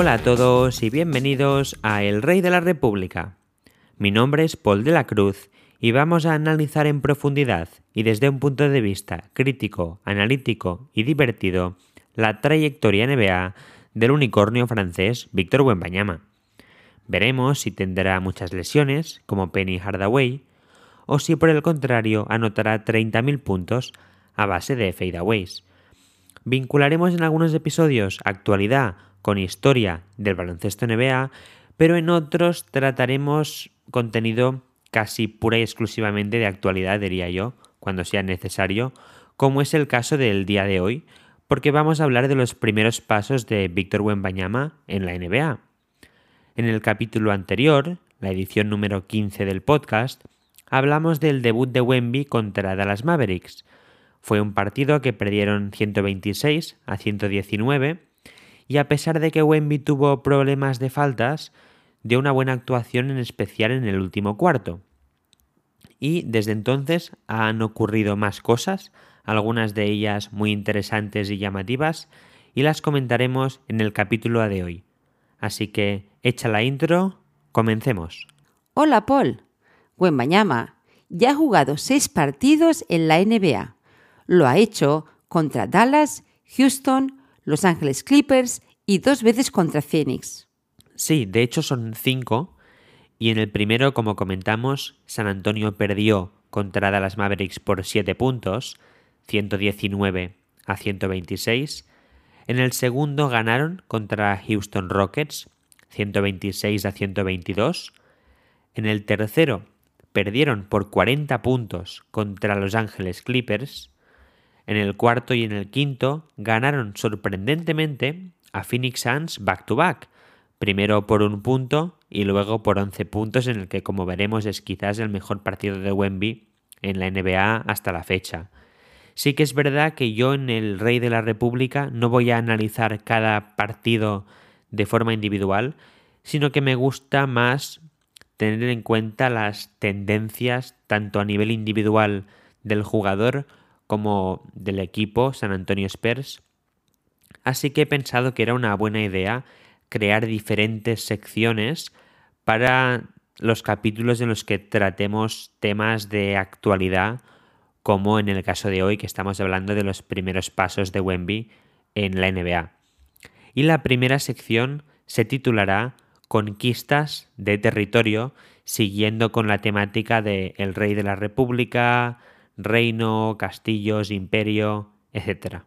Hola a todos y bienvenidos a El Rey de la República. Mi nombre es Paul de la Cruz y vamos a analizar en profundidad y desde un punto de vista crítico, analítico y divertido la trayectoria NBA del unicornio francés Víctor Wembanyama. Veremos si tendrá muchas lesiones, como Penny Hardaway, o si por el contrario anotará 30.000 puntos a base de fadeaways. Vincularemos en algunos episodios actualidad con historia del baloncesto NBA, pero en otros trataremos contenido casi pura y exclusivamente de actualidad, diría yo, cuando sea necesario, como es el caso del día de hoy, porque vamos a hablar de los primeros pasos de Víctor Wembanyama en la NBA. En el capítulo anterior, la edición número 15 del podcast, hablamos del debut de Wemby contra Dallas Mavericks. Fue un partido que perdieron 126 a 119 y a pesar de que Wemby tuvo problemas de faltas, dio una buena actuación en especial en el último cuarto. Y desde entonces han ocurrido más cosas, algunas de ellas muy interesantes y llamativas, y las comentaremos en el capítulo de hoy. Así que, hecha la intro, comencemos. Hola Paul. Wembanyama ya ha jugado seis partidos en la NBA. Lo ha hecho contra Dallas, Houston, Los Angeles Clippers y dos veces contra Phoenix. Sí, de hecho son cinco. Y en el primero, como comentamos, San Antonio perdió contra Dallas Mavericks por 7 puntos, 119 a 126. En el segundo ganaron contra Houston Rockets, 126 a 122. En el tercero perdieron por 40 puntos contra Los Ángeles Clippers. En el cuarto y en el quinto ganaron sorprendentemente a Phoenix Suns back to back, primero por un punto y luego por 11 puntos en el que como veremos es quizás el mejor partido de Wemby en la NBA hasta la fecha. Sí que es verdad que yo en el Rey de la República no voy a analizar cada partido de forma individual, sino que me gusta más tener en cuenta las tendencias tanto a nivel individual del jugador como del equipo San Antonio Spurs. Así que he pensado que era una buena idea crear diferentes secciones para los capítulos en los que tratemos temas de actualidad, como en el caso de hoy que estamos hablando de los primeros pasos de Wemby en la NBA. Y la primera sección se titulará Conquistas de territorio, siguiendo con la temática de el rey de la república, reino, castillos, imperio, etc.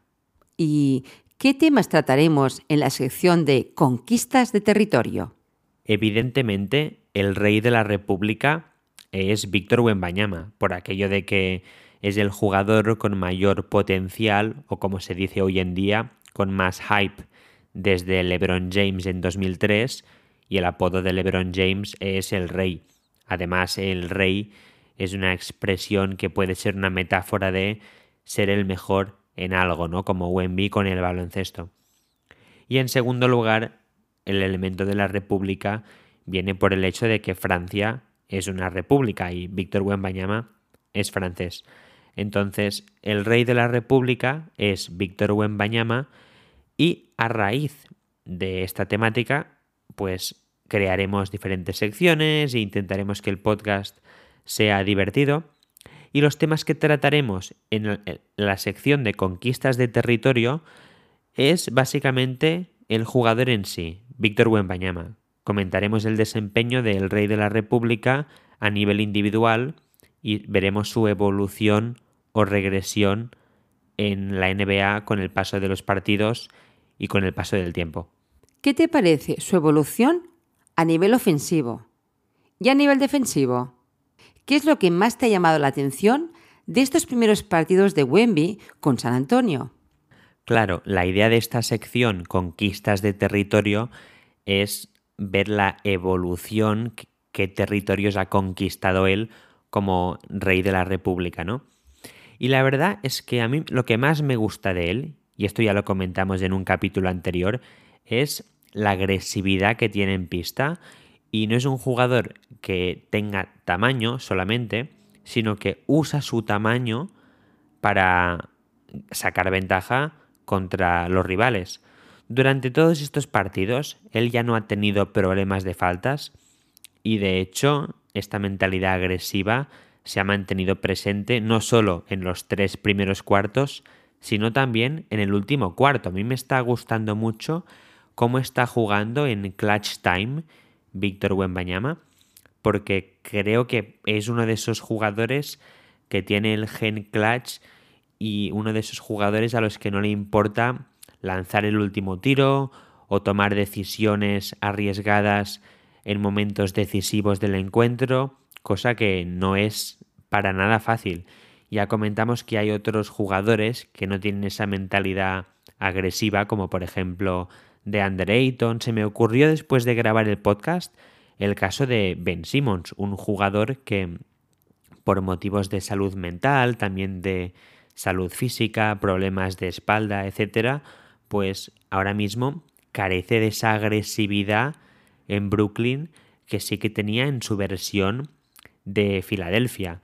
¿Y ¿Qué temas trataremos en la sección de Conquistas de Territorio? Evidentemente, el rey de la República es Víctor Wembanyama, por aquello de que es el jugador con mayor potencial, o como se dice hoy en día, con más hype desde LeBron James en 2003, y el apodo de LeBron James es el rey. Además, el rey es una expresión que puede ser una metáfora de ser el mejor en algo, ¿no? Como Wemby con el baloncesto. Y en segundo lugar, el elemento de la república viene por el hecho de que Francia es una república y Víctor Wembanyama es francés. Entonces, el rey de la república es Víctor Wembanyama y a raíz de esta temática, pues crearemos diferentes secciones e intentaremos que el podcast sea divertido y los temas que trataremos en la sección de conquistas de territorio es básicamente el jugador en sí, Víctor Wembanyama. Comentaremos el desempeño del rey de la República a nivel individual y veremos su evolución o regresión en la NBA con el paso de los partidos y con el paso del tiempo. ¿Qué te parece su evolución a nivel ofensivo y a nivel defensivo? ¿Qué es lo que más te ha llamado la atención de estos primeros partidos de Wemby con San Antonio? Claro, la idea de esta sección, conquistas de territorio, es ver la evolución que territorios ha conquistado él como rey de la República, ¿no? Y la verdad es que a mí lo que más me gusta de él, y esto ya lo comentamos en un capítulo anterior, es la agresividad que tiene en pista y no es un jugador que tenga tamaño solamente, sino que usa su tamaño para sacar ventaja contra los rivales. durante todos estos partidos él ya no ha tenido problemas de faltas y de hecho esta mentalidad agresiva se ha mantenido presente no solo en los tres primeros cuartos, sino también en el último cuarto. A mí me está gustando mucho cómo está jugando en Clutch Time Víctor Wembanyama, porque creo que es uno de esos jugadores que tiene el gen clutch y uno de esos jugadores a los que no le importa lanzar el último tiro o tomar decisiones arriesgadas en momentos decisivos del encuentro, cosa que no es para nada fácil. Ya comentamos que hay otros jugadores que no tienen esa mentalidad agresiva, como por ejemplo de Andre Ayton. Se me ocurrió después de grabar el podcast el caso de Ben Simmons, un jugador que por motivos de salud mental, también de salud física, problemas de espalda, etcétera, pues ahora mismo carece de esa agresividad en Brooklyn que sí que tenía en su versión de Filadelfia.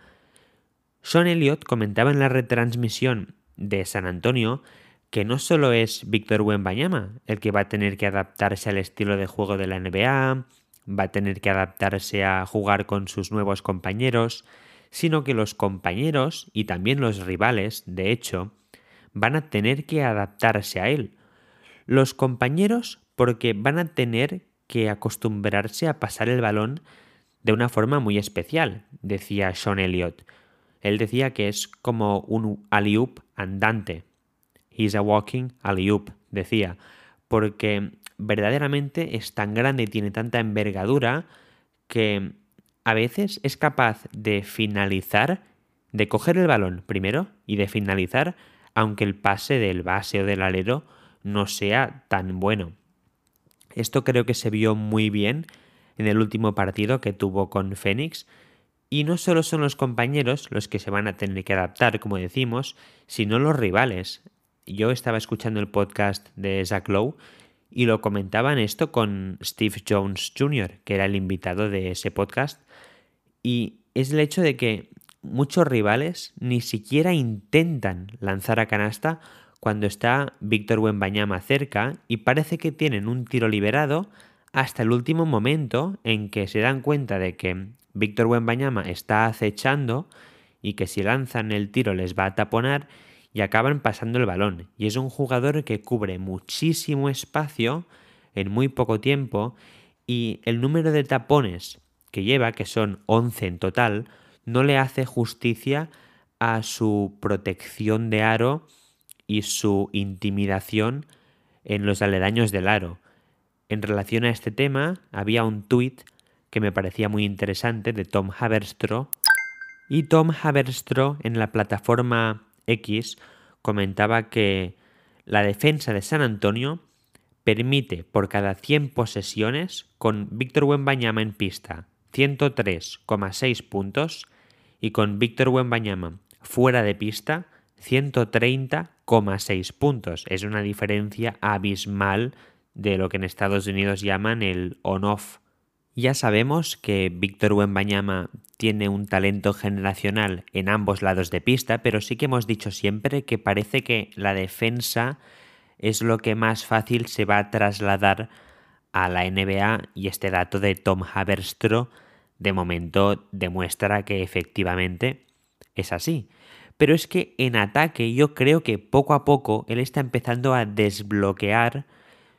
Sean Elliott comentaba en la retransmisión de San Antonio que no solo es Víctor Wembanyama el que va a tener que adaptarse al estilo de juego de la NBA, va a tener que adaptarse a jugar con sus nuevos compañeros, sino que los compañeros y también los rivales, de hecho, van a tener que adaptarse a él. Los compañeros porque van a tener que acostumbrarse a pasar el balón de una forma muy especial, decía Sean Elliott. Él decía que es como un alley andante. He's a walking alley decía, porque verdaderamente es tan grande y tiene tanta envergadura que a veces es capaz de finalizar, de coger el balón primero y de finalizar, aunque el pase del base o del alero no sea tan bueno. Esto creo que se vio muy bien en el último partido que tuvo con Fénix. Y no solo son los compañeros los que se van a tener que adaptar, como decimos, sino los rivales. Yo estaba escuchando el podcast de Zach Lowe y lo comentaban esto con Steve Jones Jr., que era el invitado de ese podcast. Y es el hecho de que muchos rivales ni siquiera intentan lanzar a canasta cuando está Víctor Wembanyama cerca y parece que tienen un tiro liberado hasta el último momento en que se dan cuenta de que Víctor Wembanyama está acechando y que si lanzan el tiro les va a taponar y acaban pasando el balón. Y es un jugador que cubre muchísimo espacio en muy poco tiempo y el número de tapones que lleva, que son 11 en total, no le hace justicia a su protección de aro y su intimidación en los aledaños del aro. En relación a este tema, había un tuit que me parecía muy interesante de Tom Haberstroh y Tom Haberstroh en la plataforma X comentaba que la defensa de San Antonio permite por cada 100 posesiones con Víctor Wembanyama en pista 103,6 puntos y con Víctor Wembanyama fuera de pista 130,6 puntos. Es una diferencia abismal de lo que en Estados Unidos llaman el on-off. Ya sabemos que Víctor Wembanyama tiene un talento generacional en ambos lados de pista, pero sí que hemos dicho siempre que parece que la defensa es lo que más fácil se va a trasladar a la NBA y este dato de Tom Haberstroh de momento demuestra que efectivamente es así. Pero es que en ataque yo creo que poco a poco él está empezando a desbloquear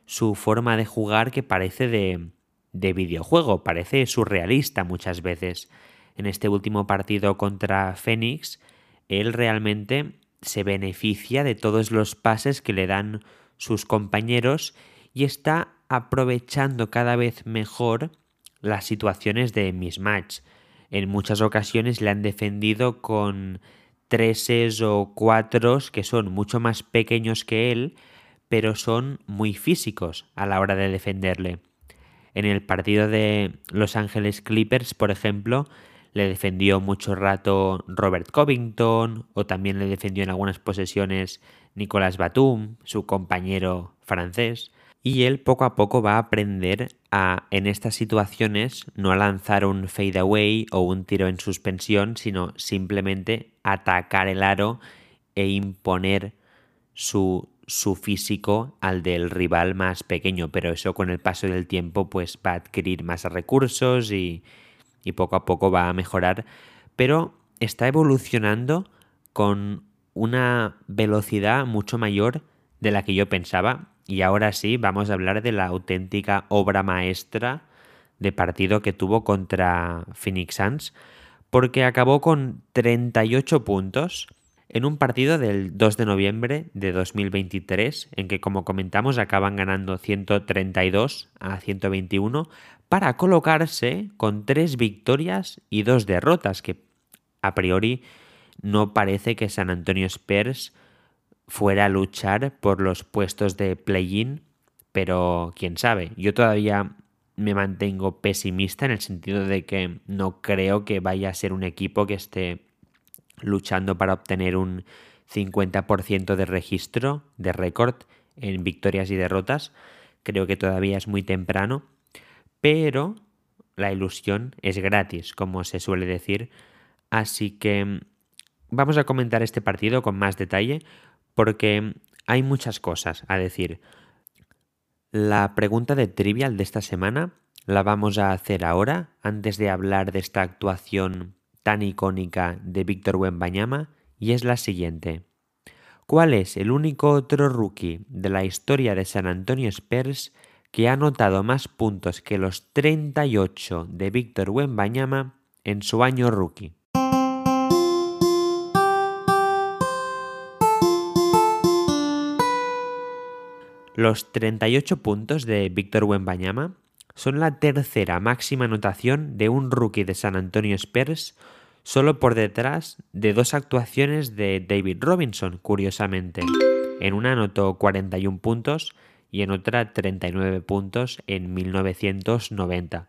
su forma de jugar que parece de, de videojuego, parece surrealista muchas veces. En este último partido contra Phoenix, él realmente se beneficia de todos los pases que le dan sus compañeros y está aprovechando cada vez mejor las situaciones de mismatch. En muchas ocasiones le han defendido con treses o cuatros que son mucho más pequeños que él, pero son muy físicos a la hora de defenderle. En el partido de Los Ángeles Clippers, por ejemplo, le defendió mucho rato Robert Covington o también le defendió en algunas posesiones Nicolas Batum, su compañero francés. Y él poco a poco va a aprender a, en estas situaciones, no a lanzar un fade away o un tiro en suspensión, sino simplemente atacar el aro e imponer su, su físico al del rival más pequeño, pero eso con el paso del tiempo pues va a adquirir más recursos y, poco a poco va a mejorar, pero está evolucionando con una velocidad mucho mayor de la que yo pensaba. Y ahora sí vamos a hablar de la auténtica obra maestra de partido que tuvo contra Phoenix Suns porque acabó con 38 puntos en un partido del 2 de noviembre de 2023, en que como comentamos acaban ganando 132 a 121 para colocarse con tres victorias y dos derrotas, que a priori no parece que San Antonio Spurs fuera a luchar por los puestos de play-in, pero quién sabe, yo todavía me mantengo pesimista en el sentido de que no creo que vaya a ser un equipo que esté luchando para obtener un 50% de registro, de récord en victorias y derrotas. Creo que todavía es muy temprano, pero la ilusión es gratis, como se suele decir. Así que vamos a comentar este partido con más detalle porque hay muchas cosas a decir. La pregunta de trivial de esta semana la vamos a hacer ahora, antes de hablar de esta actuación tan icónica de Víctor Wembanyama, y es la siguiente. ¿Cuál es el único otro rookie de la historia de San Antonio Spurs que ha anotado más puntos que los 38 de Víctor Wembanyama en su año rookie? Los 38 puntos de Víctor Wembanyama son la tercera máxima anotación de un rookie de San Antonio Spurs, solo por detrás de dos actuaciones de David Robinson, curiosamente. En una anotó 41 puntos y en otra 39 puntos en 1990.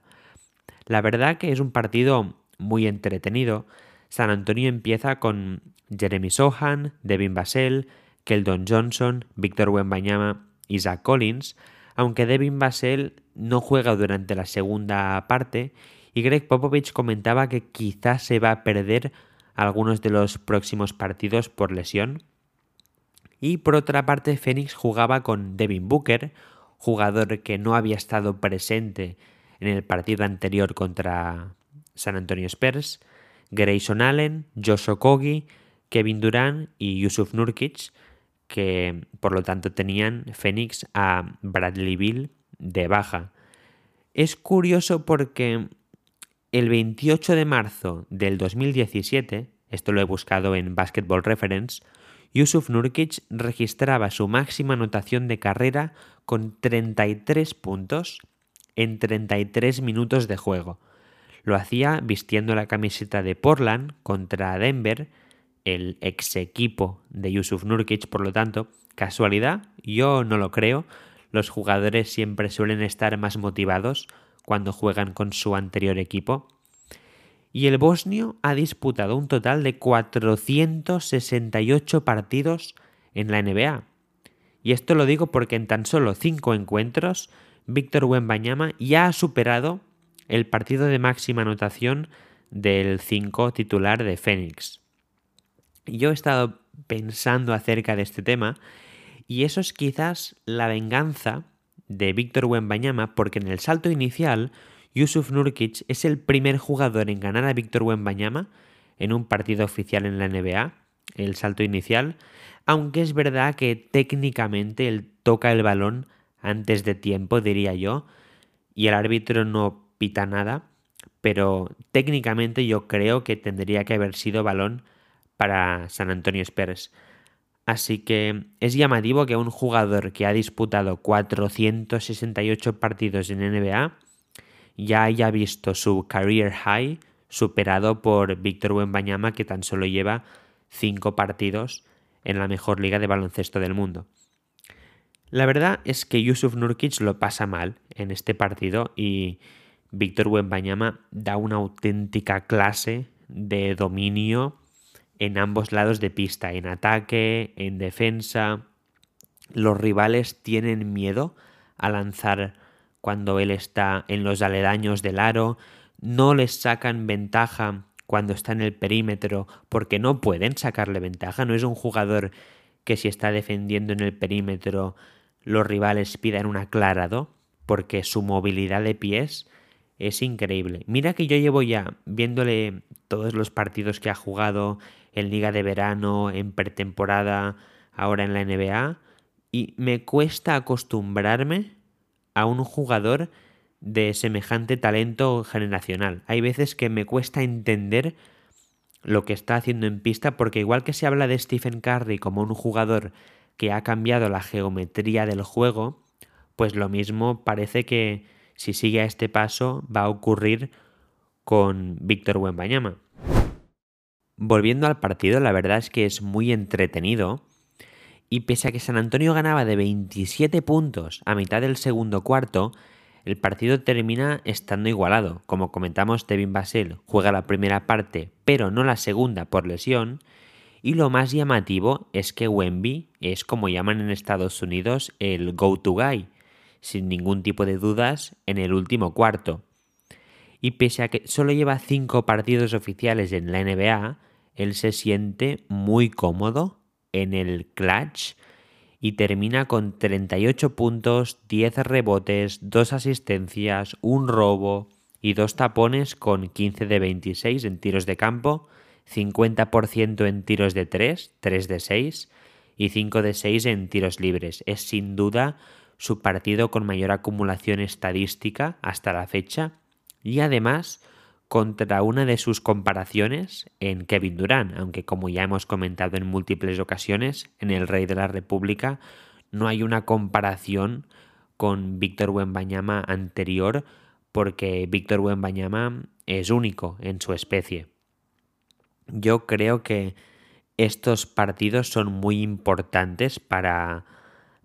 La verdad que es un partido muy entretenido. San Antonio empieza con Jeremy Sohan, Devin Basel, Keldon Johnson, Víctor Wembanyama Isaac Collins, aunque Devin Basel no juega durante la segunda parte y Greg Popovich comentaba que quizás se va a perder algunos de los próximos partidos por lesión. Y por otra parte, Phoenix jugaba con Devin Booker, jugador que no había estado presente en el partido anterior contra San Antonio Spurs, Grayson Allen, Josh Okogi, Kevin Durant y Yusuf Nurkic, que por lo tanto tenían Phoenix a Bradley Bill de baja. Es curioso porque el 28 de marzo del 2017, esto lo he buscado en Basketball Reference, Yusuf Nurkic registraba su máxima anotación de carrera con 33 puntos en 33 minutos de juego. Lo hacía vistiendo la camiseta de Portland contra Denver el ex equipo de Yusuf Nurkic, por lo tanto, casualidad, yo no lo creo. Los jugadores siempre suelen estar más motivados cuando juegan con su anterior equipo. Y el bosnio ha disputado un total de 468 partidos en la NBA. Y esto lo digo porque en tan solo 5 encuentros, Víctor Wembanyama ya ha superado el partido de máxima anotación del 5 titular de Phoenix yo he estado pensando acerca de este tema y eso es quizás la venganza de Víctor Wembanyama porque en el salto inicial Yusuf Nurkic es el primer jugador en ganar a Víctor Wembanyama en un partido oficial en la NBA, el salto inicial, aunque es verdad que técnicamente él toca el balón antes de tiempo, diría yo, y el árbitro no pita nada, pero técnicamente yo creo que tendría que haber sido balón para San Antonio Spurs. Así que es llamativo que un jugador que ha disputado 468 partidos en NBA ya haya visto su career high superado por Víctor Wembanyama que tan solo lleva 5 partidos en la mejor liga de baloncesto del mundo. La verdad es que Yusuf Nurkic lo pasa mal en este partido y Víctor Wembanyama da una auténtica clase de dominio en ambos lados de pista, en ataque, en defensa. Los rivales tienen miedo a lanzar cuando él está en los aledaños del aro, no les sacan ventaja cuando está en el perímetro porque no pueden sacarle ventaja, no es un jugador que si está defendiendo en el perímetro los rivales pidan un aclarado, porque su movilidad de pies es increíble. Mira que yo llevo ya viéndole todos los partidos que ha jugado en Liga de Verano, en pretemporada, ahora en la NBA, y me cuesta acostumbrarme a un jugador de semejante talento generacional. Hay veces que me cuesta entender lo que está haciendo en pista porque igual que se habla de Stephen Curry como un jugador que ha cambiado la geometría del juego, pues lo mismo parece que si sigue a este paso va a ocurrir con Víctor Wembanyama. Volviendo al partido, la verdad es que es muy entretenido y pese a que San Antonio ganaba de 27 puntos a mitad del segundo cuarto, el partido termina estando igualado. Como comentamos, Devin Basel juega la primera parte, pero no la segunda por lesión. Y lo más llamativo es que Wemby es como llaman en Estados Unidos el go-to guy, sin ningún tipo de dudas en el último cuarto. Y pese a que solo lleva cinco partidos oficiales en la NBA, él se siente muy cómodo en el clutch y termina con 38 puntos, 10 rebotes, 2 asistencias, un robo y dos tapones con 15 de 26 en tiros de campo, 50% en tiros de 3, 3 de 6 y 5 de 6 en tiros libres. Es sin duda su partido con mayor acumulación estadística hasta la fecha y además contra una de sus comparaciones en Kevin Durant, aunque como ya hemos comentado en múltiples ocasiones, en el Rey de la República no hay una comparación con Víctor Wembanyama anterior porque Víctor Wembanyama es único en su especie. Yo creo que estos partidos son muy importantes para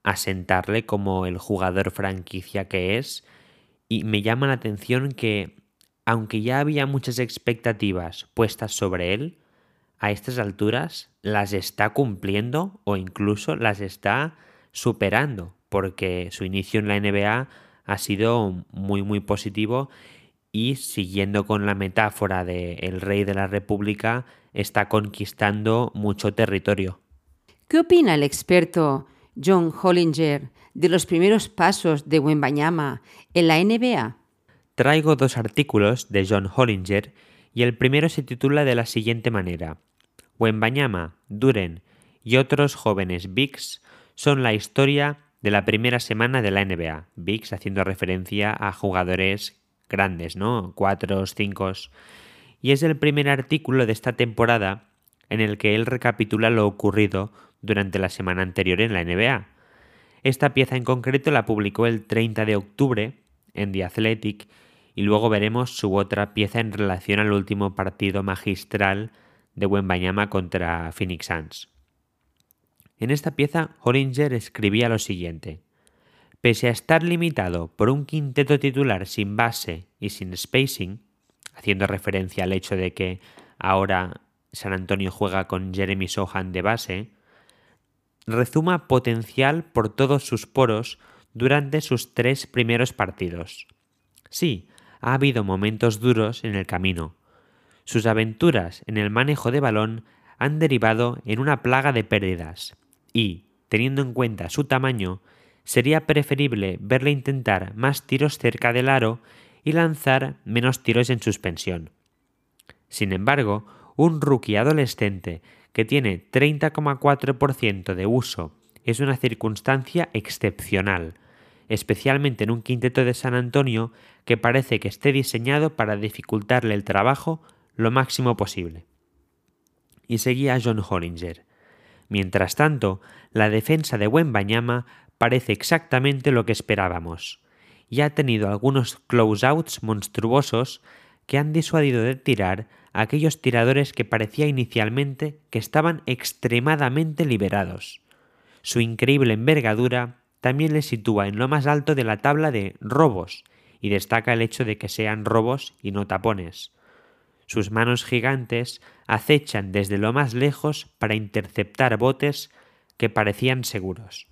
asentarle como el jugador franquicia que es y me llama la atención que aunque ya había muchas expectativas puestas sobre él, a estas alturas las está cumpliendo o incluso las está superando, porque su inicio en la NBA ha sido muy muy positivo y siguiendo con la metáfora de el rey de la república está conquistando mucho territorio. ¿Qué opina el experto John Hollinger de los primeros pasos de Wembanyama en la NBA? Traigo dos artículos de John Hollinger y el primero se titula de la siguiente manera: Wembanyama, Duren y otros jóvenes Bigs son la historia de la primera semana de la NBA. Bigs haciendo referencia a jugadores grandes, ¿no? Cuatro, cinco. Y es el primer artículo de esta temporada en el que él recapitula lo ocurrido durante la semana anterior en la NBA. Esta pieza en concreto la publicó el 30 de octubre en The Athletic y luego veremos su otra pieza en relación al último partido magistral de Wembanyama contra Phoenix Suns. En esta pieza, Hollinger escribía lo siguiente: Pese a estar limitado por un quinteto titular sin base y sin spacing, haciendo referencia al hecho de que ahora San Antonio juega con Jeremy Sohan de base, rezuma potencial por todos sus poros durante sus tres primeros partidos. Sí, ha habido momentos duros en el camino. Sus aventuras en el manejo de balón han derivado en una plaga de pérdidas y, teniendo en cuenta su tamaño, sería preferible verle intentar más tiros cerca del aro y lanzar menos tiros en suspensión. Sin embargo, un rookie adolescente que tiene 30,4% de uso es una circunstancia excepcional, especialmente en un quinteto de San Antonio que parece que esté diseñado para dificultarle el trabajo lo máximo posible. Y seguía John Hollinger. Mientras tanto, la defensa de Wembanyama parece exactamente lo que esperábamos, y ha tenido algunos close-outs monstruosos que han disuadido de tirar a aquellos tiradores que parecía inicialmente que estaban extremadamente liberados. Su increíble envergadura también le sitúa en lo más alto de la tabla de robos y destaca el hecho de que sean robos y no tapones. Sus manos gigantes acechan desde lo más lejos para interceptar botes que parecían seguros.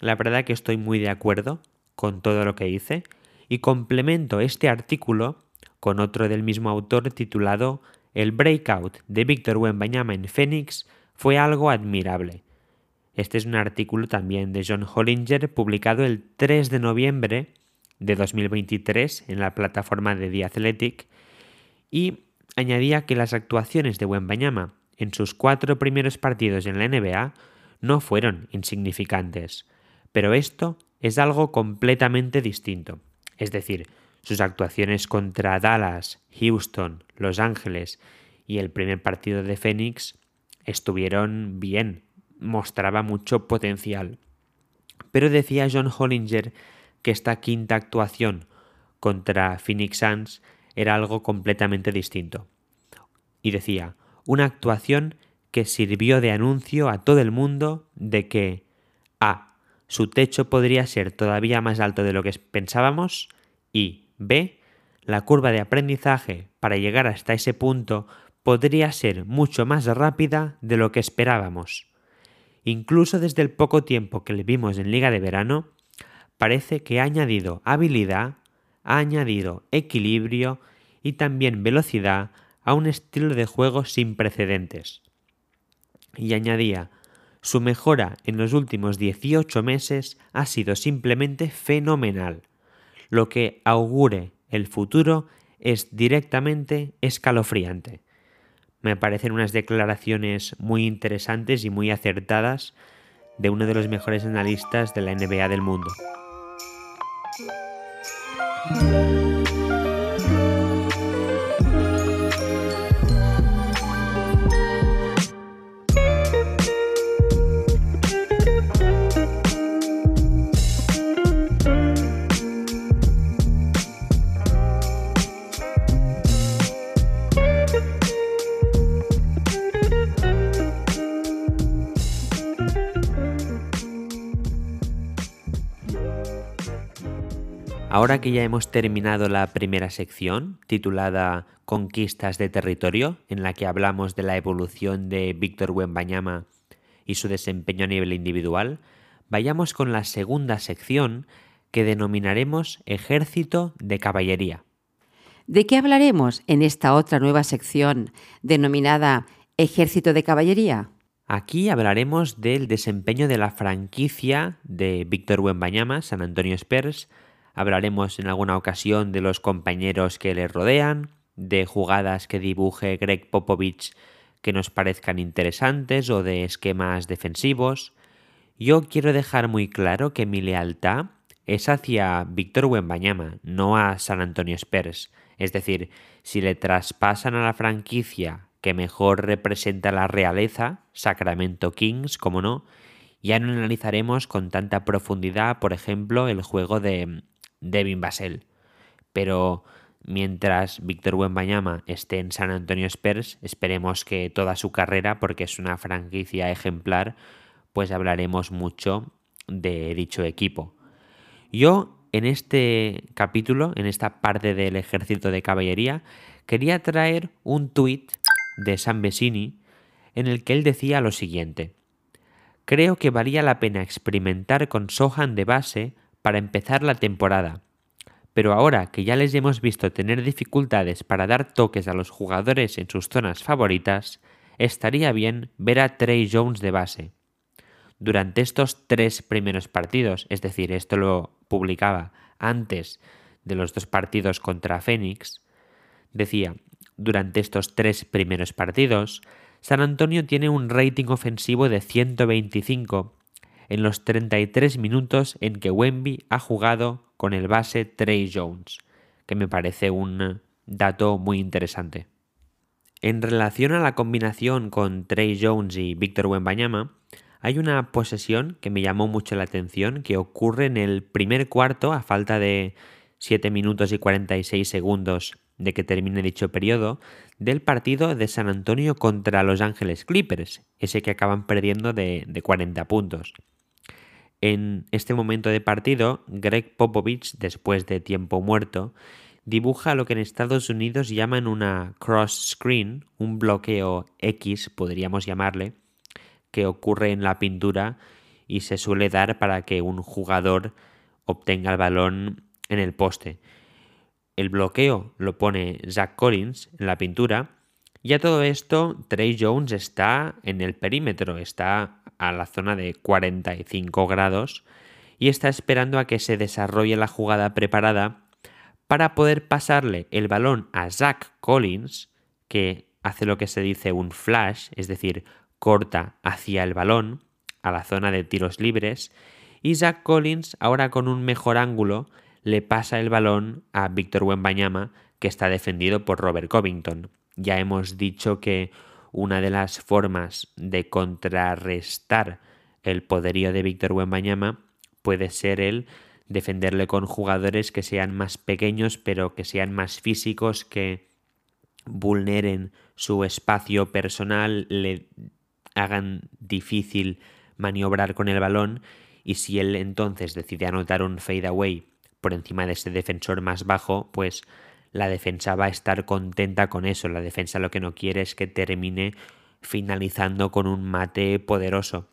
La verdad que estoy muy de acuerdo con todo lo que hice y complemento este artículo con otro del mismo autor titulado El breakout de Víctor Wembanyama en Phoenix fue algo admirable Este es un artículo también de John Hollinger publicado el 3 de noviembre de 2023 en la plataforma de The Athletic y añadía que las actuaciones de Wembanyama en sus cuatro primeros partidos en la NBA no fueron insignificantes, pero esto es algo completamente distinto. Es decir, sus actuaciones contra Dallas, Houston, Los Ángeles y el primer partido de Phoenix estuvieron bien, mostraba mucho potencial. Pero decía John Hollinger que esta quinta actuación contra Phoenix Suns era algo completamente distinto. Y decía, una actuación que sirvió de anuncio a todo el mundo de que A. Su techo podría ser todavía más alto de lo que pensábamos y B. La curva de aprendizaje para llegar hasta ese punto podría ser mucho más rápida de lo que esperábamos. Incluso desde el poco tiempo que le vimos en Liga de Verano, parece que ha añadido habilidad, ha añadido equilibrio y también velocidad a un estilo de juego sin precedentes. Y añadía, su mejora en los últimos 18 meses ha sido simplemente fenomenal. Lo que augure el futuro es directamente escalofriante. Me parecen unas declaraciones muy interesantes y muy acertadas de uno de los mejores analistas de la NBA del mundo. Ahora que ya hemos terminado la primera sección, titulada Conquistas de Territorio, en la que hablamos de la evolución de Víctor Wembanyama y su desempeño a nivel individual, vayamos con la segunda sección que denominaremos Ejército de Caballería. ¿De qué hablaremos en esta otra nueva sección denominada Ejército de Caballería? Aquí hablaremos del desempeño de la franquicia de Víctor Wembanyama, San Antonio Spurs, Hablaremos en alguna ocasión de los compañeros que le rodean, de jugadas que dibuje Greg Popovich que nos parezcan interesantes o de esquemas defensivos. Yo quiero dejar muy claro que mi lealtad es hacia Víctor Wembanyama, no a San Antonio Spurs. Es decir, si le traspasan a la franquicia que mejor representa la realeza, Sacramento Kings, como no, ya no analizaremos con tanta profundidad, por ejemplo, el juego de Devin Basel. Pero mientras Víctor Wembanyama esté en San Antonio Spurs, esperemos que toda su carrera, porque es una franquicia ejemplar, pues hablaremos mucho de dicho equipo. Yo en este capítulo, en esta parte del ejército de caballería, quería traer un tuit de San Vesini en el que él decía lo siguiente. Creo que valía la pena experimentar con Sohan de base para empezar la temporada. Pero ahora que ya les hemos visto tener dificultades para dar toques a los jugadores en sus zonas favoritas, estaría bien ver a Trey Jones de base. Durante estos tres primeros partidos, es decir, esto lo publicaba antes de los dos partidos contra Phoenix, decía, durante estos tres primeros partidos, San Antonio tiene un rating ofensivo de 125 en los 33 minutos en que Wemby ha jugado con el base Trey Jones, que me parece un dato muy interesante. En relación a la combinación con Trey Jones y Víctor Wembanyama, hay una posesión que me llamó mucho la atención que ocurre en el primer cuarto a falta de 7 minutos y 46 segundos de que termine dicho periodo del partido de San Antonio contra Los Ángeles Clippers, ese que acaban perdiendo de, de 40 puntos. En este momento de partido, Greg Popovich, después de tiempo muerto, dibuja lo que en Estados Unidos llaman una cross screen, un bloqueo X, podríamos llamarle, que ocurre en la pintura y se suele dar para que un jugador obtenga el balón en el poste. El bloqueo lo pone Zach Collins en la pintura y a todo esto Trey Jones está en el perímetro, está a la zona de 45 grados y está esperando a que se desarrolle la jugada preparada para poder pasarle el balón a Zach Collins, que hace lo que se dice un flash, es decir, corta hacia el balón, a la zona de tiros libres, y Zach Collins, ahora con un mejor ángulo, le pasa el balón a Víctor Wembanyama, que está defendido por Robert Covington. Ya hemos dicho que una de las formas de contrarrestar el poderío de Víctor Wembanyama puede ser el defenderle con jugadores que sean más pequeños pero que sean más físicos, que vulneren su espacio personal, le hagan difícil maniobrar con el balón y si él entonces decide anotar un fade away por encima de ese defensor más bajo, pues la defensa va a estar contenta con eso. La defensa lo que no quiere es que termine finalizando con un mate poderoso.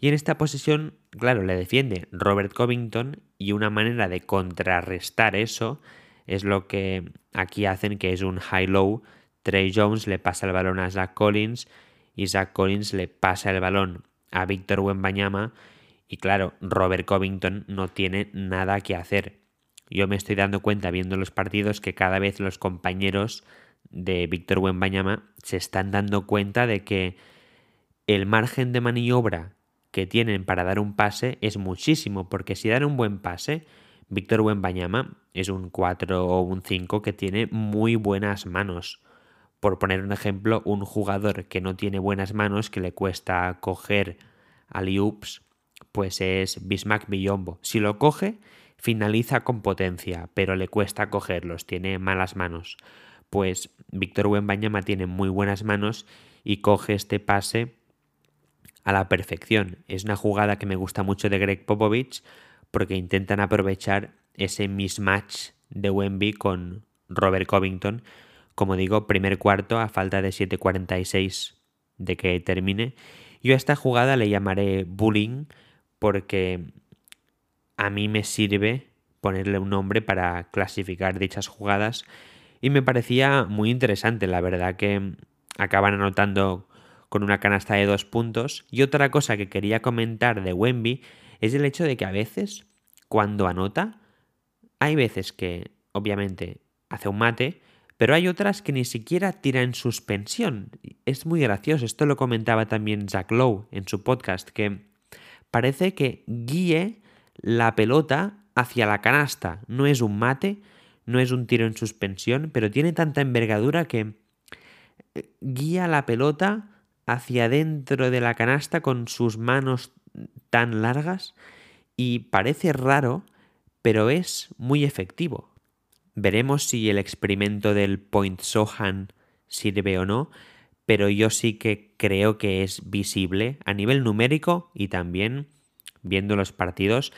Y en esta posición, claro, le defiende Robert Covington y una manera de contrarrestar eso es lo que aquí hacen, que es un high-low. Trey Jones le pasa el balón a Zach Collins y Zach Collins le pasa el balón a Víctor Wembanyama y claro, Robert Covington no tiene nada que hacer. Yo me estoy dando cuenta viendo los partidos que cada vez los compañeros de Víctor Wembanyama se están dando cuenta de que el margen de maniobra que tienen para dar un pase es muchísimo, porque si dan un buen pase, Víctor Wembanyama es un 4 o un 5 que tiene muy buenas manos. Por poner un ejemplo, un jugador que no tiene buenas manos, que le cuesta coger alley-oops, pues es Bismack Billombo. Si lo coge, finaliza con potencia, pero le cuesta cogerlos, tiene malas manos. Pues Víctor Wembanyama tiene muy buenas manos y coge este pase a la perfección. Es una jugada que me gusta mucho de Greg Popovich porque intentan aprovechar ese mismatch de Wemby con Robert Covington. Como digo, primer cuarto a falta de 7.46 de que termine. Yo a esta jugada le llamaré bullying porque a mí me sirve ponerle un nombre para clasificar dichas jugadas y me parecía muy interesante, la verdad que acaban anotando con una canasta de dos puntos. Y otra cosa que quería comentar de Wemby es el hecho de que a veces, cuando anota, hay veces que, obviamente, hace un mate, pero hay otras que ni siquiera tira en suspensión. Es muy gracioso, esto lo comentaba también Zach Lowe en su podcast, que parece que guíe la pelota hacia la canasta. No es un mate, no es un tiro en suspensión, pero tiene tanta envergadura que eh, guía la pelota hacia dentro de la canasta con sus manos tan largas y parece raro, pero es muy efectivo. Veremos si el experimento del Point Sohan sirve o no, pero yo sí que creo que es visible a nivel numérico y también viendo los partidos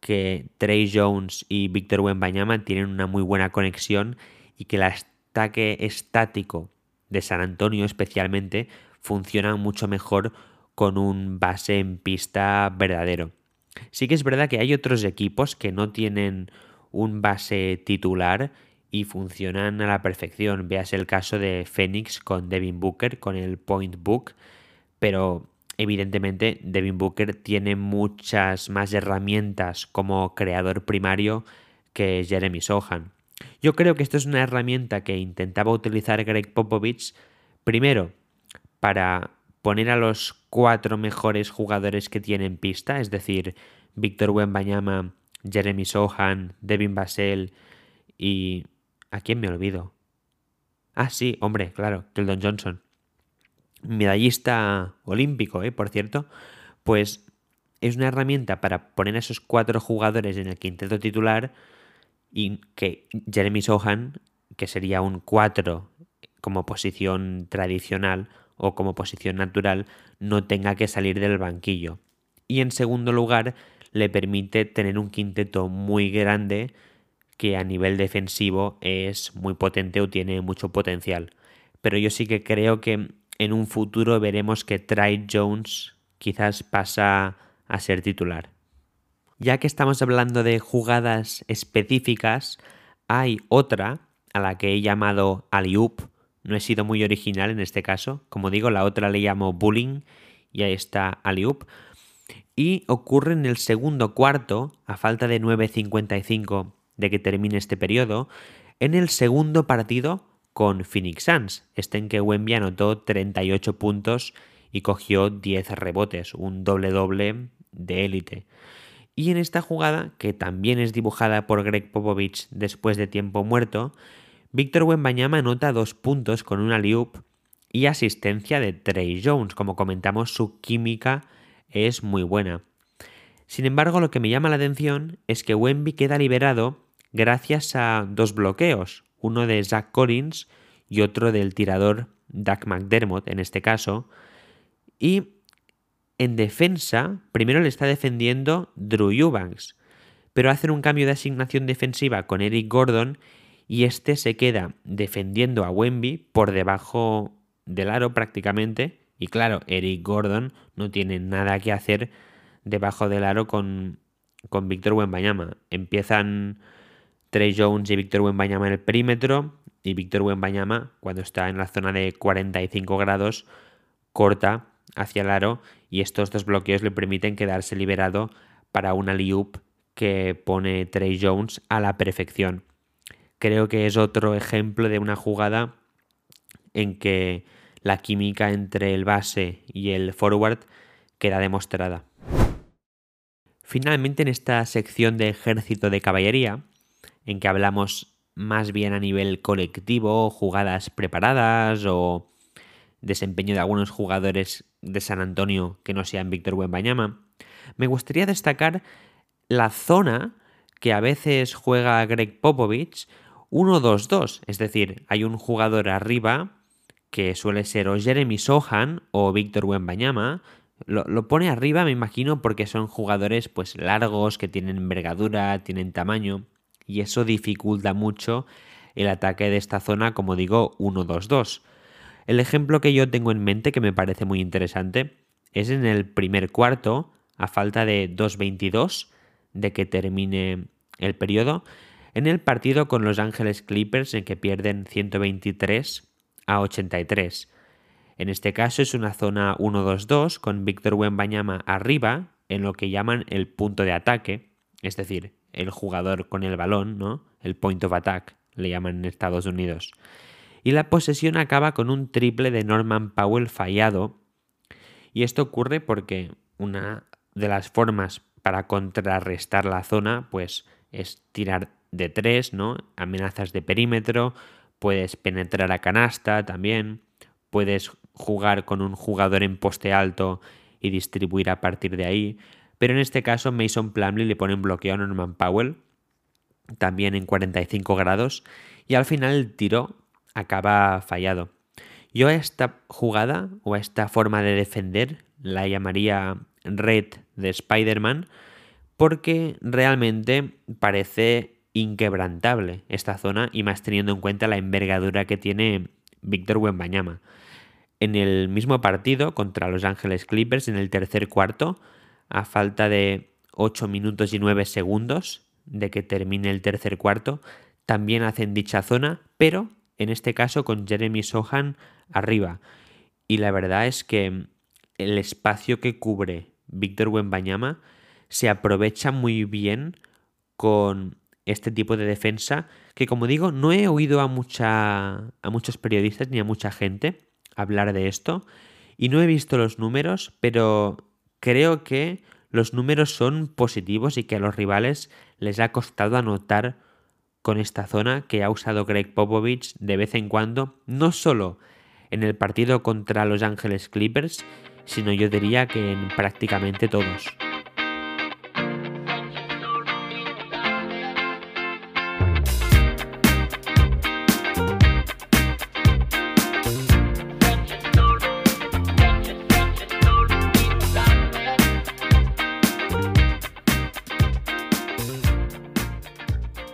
que Trey Jones y Víctor Wembanyama tienen una muy buena conexión y que el ataque estático de San Antonio especialmente funciona mucho mejor con un base en pista verdadero. Sí que es verdad que hay otros equipos que no tienen un base titular y funcionan a la perfección. Veas el caso de Phoenix con Devin Booker, con el Point Book, pero evidentemente Devin Booker tiene muchas más herramientas como creador primario que Jeremy Sohan. Yo creo que esto es una herramienta que intentaba utilizar Greg Popovich primero para poner a los cuatro mejores jugadores que tiene en pista, es decir, Víctor Wembanyama, Jeremy Sohan, Devin Basel y... ¿A quién me olvido? Ah, sí, hombre, claro, Keldon Johnson. Medallista olímpico, ¿eh? Por cierto. Pues es una herramienta para poner a esos cuatro jugadores en el quinteto titular y que Jeremy Sohan, que sería un 4 como posición tradicional, o como posición natural no tenga que salir del banquillo. Y en segundo lugar, le permite tener un quinteto muy grande que a nivel defensivo es muy potente o tiene mucho potencial. Pero yo sí que creo que en un futuro veremos que Trey Jones quizás pasa a ser titular. Ya que estamos hablando de jugadas específicas, hay otra a la que he llamado Aliup no he sido muy original en este caso. Como digo, la otra le llamo bullying y ahí está Aliup. Y ocurre en el segundo cuarto, a falta de 9.55 de que termine este periodo, en el segundo partido con Phoenix Suns, este en que Wemby anotó 38 puntos y cogió 10 rebotes, un doble doble de élite. Y en esta jugada, que también es dibujada por Greg Popovich después de tiempo muerto, Víctor Wembanyama anota dos puntos con una liup y asistencia de Trey Jones. Como comentamos, su química es muy buena. Sin embargo, lo que me llama la atención es que Wemby queda liberado gracias a dos bloqueos, uno de Zach Collins y otro del tirador Doug McDermott en este caso, y en defensa, primero le está defendiendo Drew Eubanks, pero hacen un cambio de asignación defensiva con Eric Gordon y este se queda defendiendo a Wemby por debajo del aro prácticamente. Y claro, Eric Gordon no tiene nada que hacer debajo del aro con, con Víctor Wembanyama. Empiezan Trey Jones y Víctor Wembanyama en el perímetro y Víctor Wembanyama, cuando está en la zona de 45 grados, corta hacia el aro y estos dos bloqueos le permiten quedarse liberado para una liup que pone Trey Jones a la perfección. Creo que es otro ejemplo de una jugada en que la química entre el base y el forward queda demostrada. Finalmente en esta sección de ejército de caballería, en que hablamos más bien a nivel colectivo, jugadas preparadas o desempeño de algunos jugadores de San Antonio que no sean Víctor Wembanyama, me gustaría destacar la zona que a veces juega Greg Popovich 1-2-2, es decir, hay un jugador arriba que suele ser o Jeremy Sohan o Víctor Wembanyama, lo, lo, pone arriba me imagino porque son jugadores pues largos, que tienen envergadura, tienen tamaño y eso dificulta mucho el ataque de esta zona como digo 1-2-2. El ejemplo que yo tengo en mente, que me parece muy interesante, es en el primer cuarto, a falta de 2.22 de que termine el periodo, en el partido con Los Ángeles Clippers en que pierden 123 a 83. En este caso es una zona 1-2-2 con Víctor Wembanyama arriba en lo que llaman el punto de ataque, es decir, el jugador con el balón, ¿no? El point of attack, le llaman en Estados Unidos y la posesión acaba con un triple de Norman Powell fallado. Y esto ocurre porque una de las formas para contrarrestar la zona pues es tirar de tres, ¿no? Amenazas de perímetro, puedes penetrar a canasta también, puedes jugar con un jugador en poste alto y distribuir a partir de ahí. Pero en este caso Mason Plumlee le pone un bloqueo a Norman Powell, también en 45 grados, y al final el tiro acaba fallado. Yo a esta jugada o a esta forma de defender la llamaría red de Spider-Man porque realmente parece inquebrantable esta zona y más teniendo en cuenta la envergadura que tiene Víctor Wembanyama. En el mismo partido contra Los Ángeles Clippers en el tercer cuarto, a falta de 8 minutos y 9 segundos de que termine el tercer cuarto, también hacen dicha zona, pero en este caso con Jeremy Sohan arriba. Y la verdad es que el espacio que cubre Víctor Wembanyama se aprovecha muy bien con este tipo de defensa que como digo no he oído a, mucha, a muchos periodistas ni a mucha gente hablar de esto y no he visto los números pero creo que los números son positivos y que a los rivales les ha costado anotar con esta zona que ha usado Greg Popovich de vez en cuando, no solo en el partido contra Los Ángeles Clippers, sino yo diría que en prácticamente todos.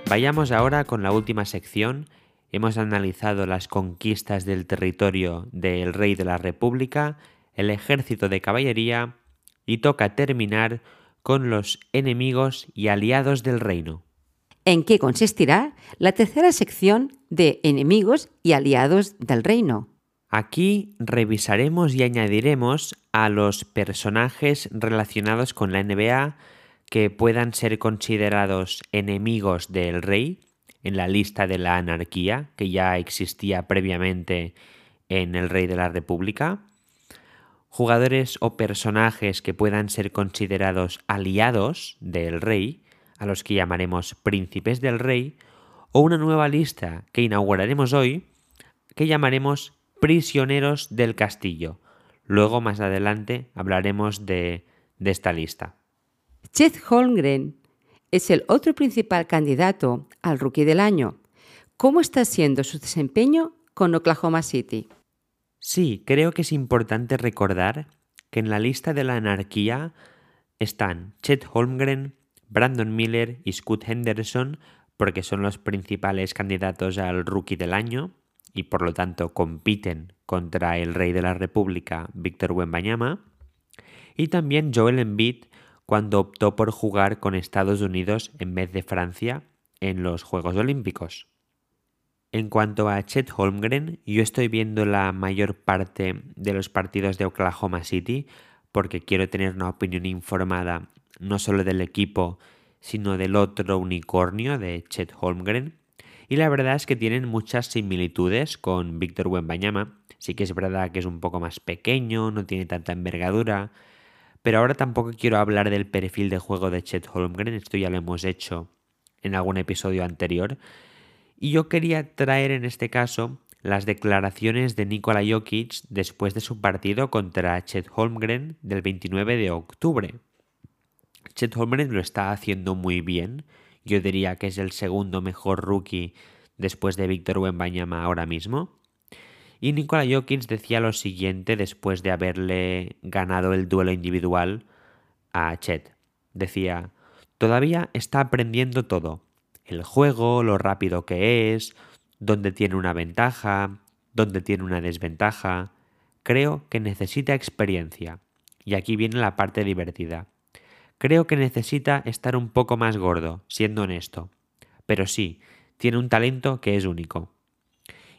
Vayamos ahora con la última sección. Hemos analizado las conquistas del territorio del rey de la República, el ejército de caballería y toca terminar con los enemigos y aliados del reino. ¿En qué consistirá la tercera sección de enemigos y aliados del reino? Aquí revisaremos y añadiremos a los personajes relacionados con la NBA que puedan ser considerados enemigos del rey en la lista de la anarquía que ya existía previamente en el rey de la república. Jugadores o personajes que puedan ser considerados aliados del rey, a los que llamaremos príncipes del rey, o una nueva lista que inauguraremos hoy, que llamaremos prisioneros del castillo. Luego, más adelante, hablaremos de, de esta lista. Chet Holmgren es el otro principal candidato al Rookie del Año. ¿Cómo está siendo su desempeño con Oklahoma City? Sí, creo que es importante recordar que en la lista de la anarquía están Chet Holmgren, Brandon Miller y Scott Henderson, porque son los principales candidatos al Rookie del Año y por lo tanto compiten contra el rey de la República, Víctor Wembanyama, y también Joel Embiid cuando optó por jugar con Estados Unidos en vez de Francia en los Juegos Olímpicos. En cuanto a Chet Holmgren, yo estoy viendo la mayor parte de los partidos de Oklahoma City porque quiero tener una opinión informada no solo del equipo, sino del otro unicornio de Chet Holmgren. Y la verdad es que tienen muchas similitudes con Víctor Wembanyama. Sí que es verdad que es un poco más pequeño, no tiene tanta envergadura, pero ahora tampoco quiero hablar del perfil de juego de Chet Holmgren, esto ya lo hemos hecho en algún episodio anterior. Y yo quería traer en este caso las declaraciones de Nikola Jokic después de su partido contra Chet Holmgren del 29 de octubre. Chet Holmgren lo está haciendo muy bien. Yo diría que es el segundo mejor rookie después de Víctor Wembanyama ahora mismo. Y Nikola Jokic decía lo siguiente después de haberle ganado el duelo individual a Chet. Decía, todavía está aprendiendo todo. El juego, lo rápido que es, dónde tiene una ventaja, dónde tiene una desventaja. Creo que necesita experiencia. Y aquí viene la parte divertida. Creo que necesita estar un poco más gordo, siendo honesto. Pero sí, tiene un talento que es único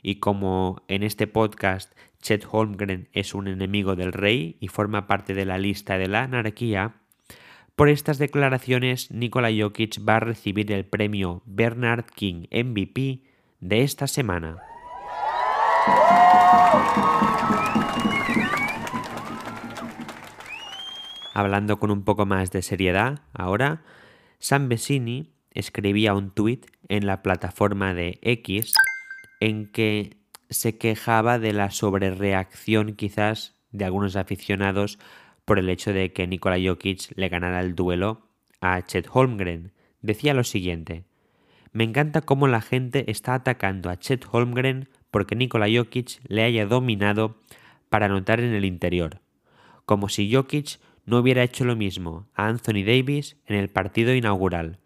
y como en este podcast Chet Holmgren es un enemigo del rey y forma parte de la lista de la anarquía, por estas declaraciones Nikola Jokic va a recibir el premio Bernard King MVP de esta semana. Hablando con un poco más de seriedad, ahora, Sam Vecini escribía un tuit en la plataforma de X en que se quejaba de la sobrereacción quizás de algunos aficionados por el hecho de que Nikola Jokic le ganara el duelo a Chet Holmgren. Decía lo siguiente, me encanta cómo la gente está atacando a Chet Holmgren porque Nikola Jokic le haya dominado para anotar en el interior, como si Jokic no hubiera hecho lo mismo a Anthony Davis en el partido inaugural.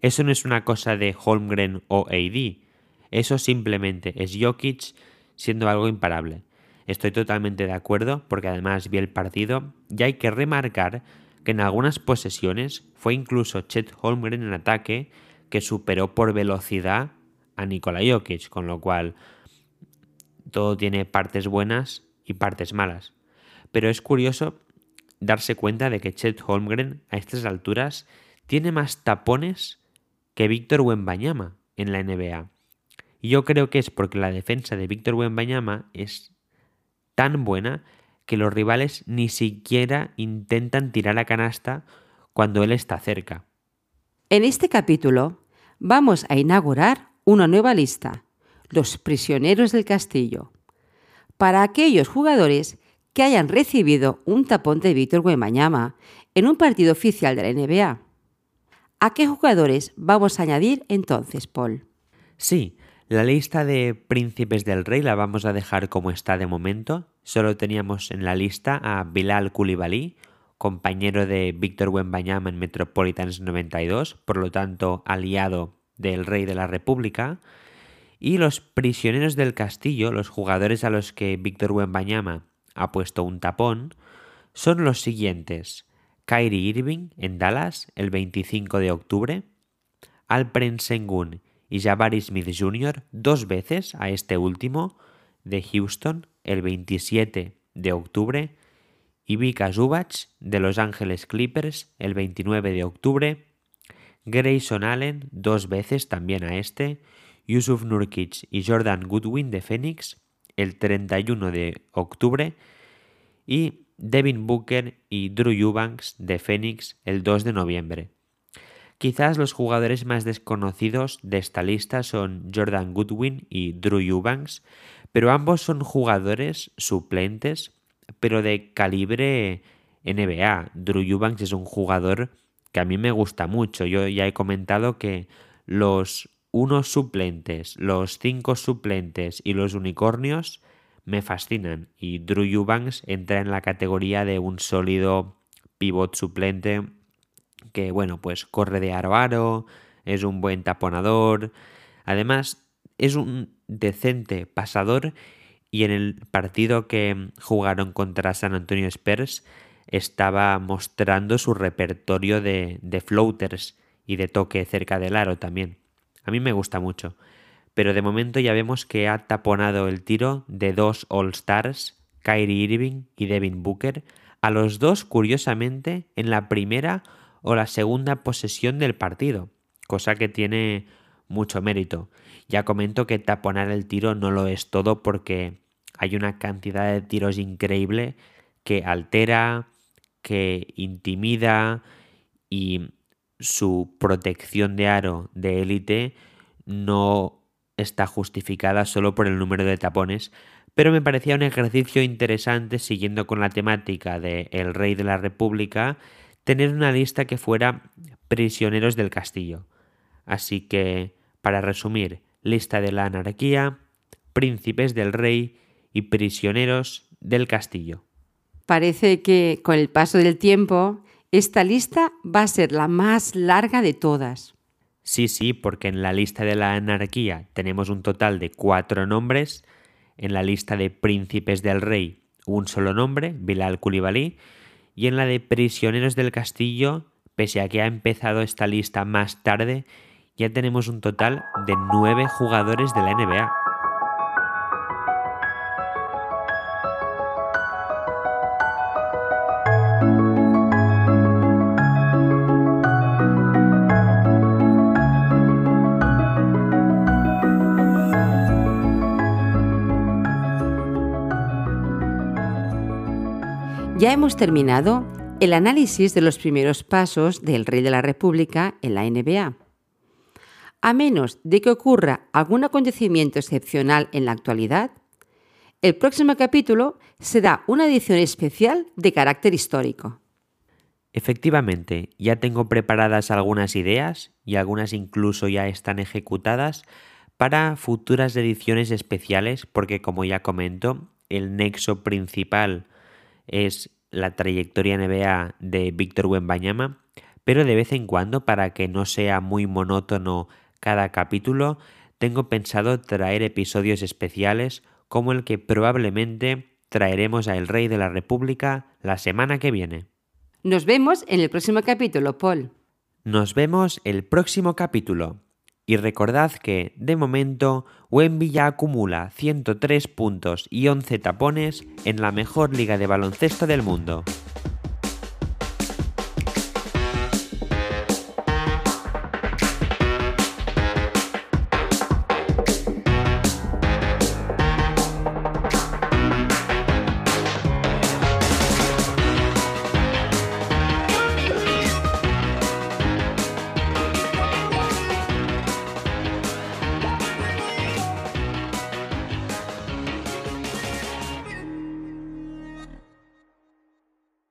Eso no es una cosa de Holmgren o AD, eso simplemente es Jokic siendo algo imparable. Estoy totalmente de acuerdo porque además vi el partido y hay que remarcar que en algunas posesiones fue incluso Chet Holmgren en ataque que superó por velocidad a Nikola Jokic, con lo cual todo tiene partes buenas y partes malas. Pero es curioso darse cuenta de que Chet Holmgren a estas alturas tiene más tapones que Víctor Wembanyama en la NBA. Y yo creo que es porque la defensa de Víctor Wembanyama es tan buena que los rivales ni siquiera intentan tirar la canasta cuando él está cerca. En este capítulo vamos a inaugurar una nueva lista, los prisioneros del castillo, para aquellos jugadores que hayan recibido un tapón de Víctor Wembanyama en un partido oficial de la NBA. ¿A qué jugadores vamos a añadir entonces, Paul? Sí, la lista de príncipes del rey la vamos a dejar como está de momento. Solo teníamos en la lista a Bilal Koulibaly, compañero de Víctor Wembanyama en Metropolitans 92, por lo tanto aliado del rey de la República. Y los prisioneros del castillo, los jugadores a los que Víctor Wembanyama ha puesto un tapón, son los siguientes. Kyrie Irving en Dallas el 25 de octubre, Alperen Sengun y Jabari Smith Jr. dos veces a este último de Houston el 27 de octubre, Ivica Zubac de Los Ángeles Clippers el 29 de octubre, Grayson Allen dos veces también a este, Yusuf Nurkic y Jordan Goodwin de Phoenix el 31 de octubre y Devin Booker y Drew Eubanks de Phoenix el 2 de noviembre. Quizás los jugadores más desconocidos de esta lista son Jordan Goodwin y Drew Eubanks, pero ambos son jugadores suplentes, pero de calibre NBA. Drew Eubanks es un jugador que a mí me gusta mucho. Yo ya he comentado que los unos suplentes, los cinco suplentes y los unicornios me fascinan. Y Drew Eubanks entra en la categoría de un sólido pivot suplente que, bueno, pues corre de aro a aro, es un buen taponador. Además, es un decente pasador y en el partido que jugaron contra San Antonio Spurs estaba mostrando su repertorio de, de floaters y de toque cerca del aro también. A mí me gusta mucho. Pero de momento ya vemos que ha taponado el tiro de dos All-Stars, Kyrie Irving y Devin Booker, a los dos curiosamente en la primera o la segunda posesión del partido, cosa que tiene mucho mérito. Ya comento que taponar el tiro no lo es todo porque hay una cantidad de tiros increíble que altera, que intimida y su protección de aro de élite no está justificada solo por el número de tapones, pero me parecía un ejercicio interesante siguiendo con la temática de El Rey de la República, tener una lista que fuera prisioneros del castillo. Así que, para resumir, lista de la anarquía, príncipes del rey y prisioneros del castillo. Parece que con el paso del tiempo esta lista va a ser la más larga de todas. Sí, sí, porque en la lista de la anarquía tenemos un total de cuatro nombres, en la lista de príncipes del rey un solo nombre, Bilal Koulibaly, y en la de prisioneros del castillo, pese a que ha empezado esta lista más tarde, ya tenemos un total de nueve jugadores de la NBA. Ya hemos terminado el análisis de los primeros pasos del Rey de la República en la NBA. A menos de que ocurra algún acontecimiento excepcional en la actualidad, el próximo capítulo será una edición especial de carácter histórico. Efectivamente, ya tengo preparadas algunas ideas y algunas incluso ya están ejecutadas para futuras ediciones especiales porque como ya comento, el nexo principal es la trayectoria NBA de Víctor Wembanyama, pero de vez en cuando, para que no sea muy monótono cada capítulo, tengo pensado traer episodios especiales como el que probablemente traeremos a El Rey de la República la semana que viene. Nos vemos en el próximo capítulo, Paul. Nos vemos el próximo capítulo. Y recordad que, de momento, Wemby ya acumula 103 puntos y 11 tapones en la mejor liga de baloncesto del mundo.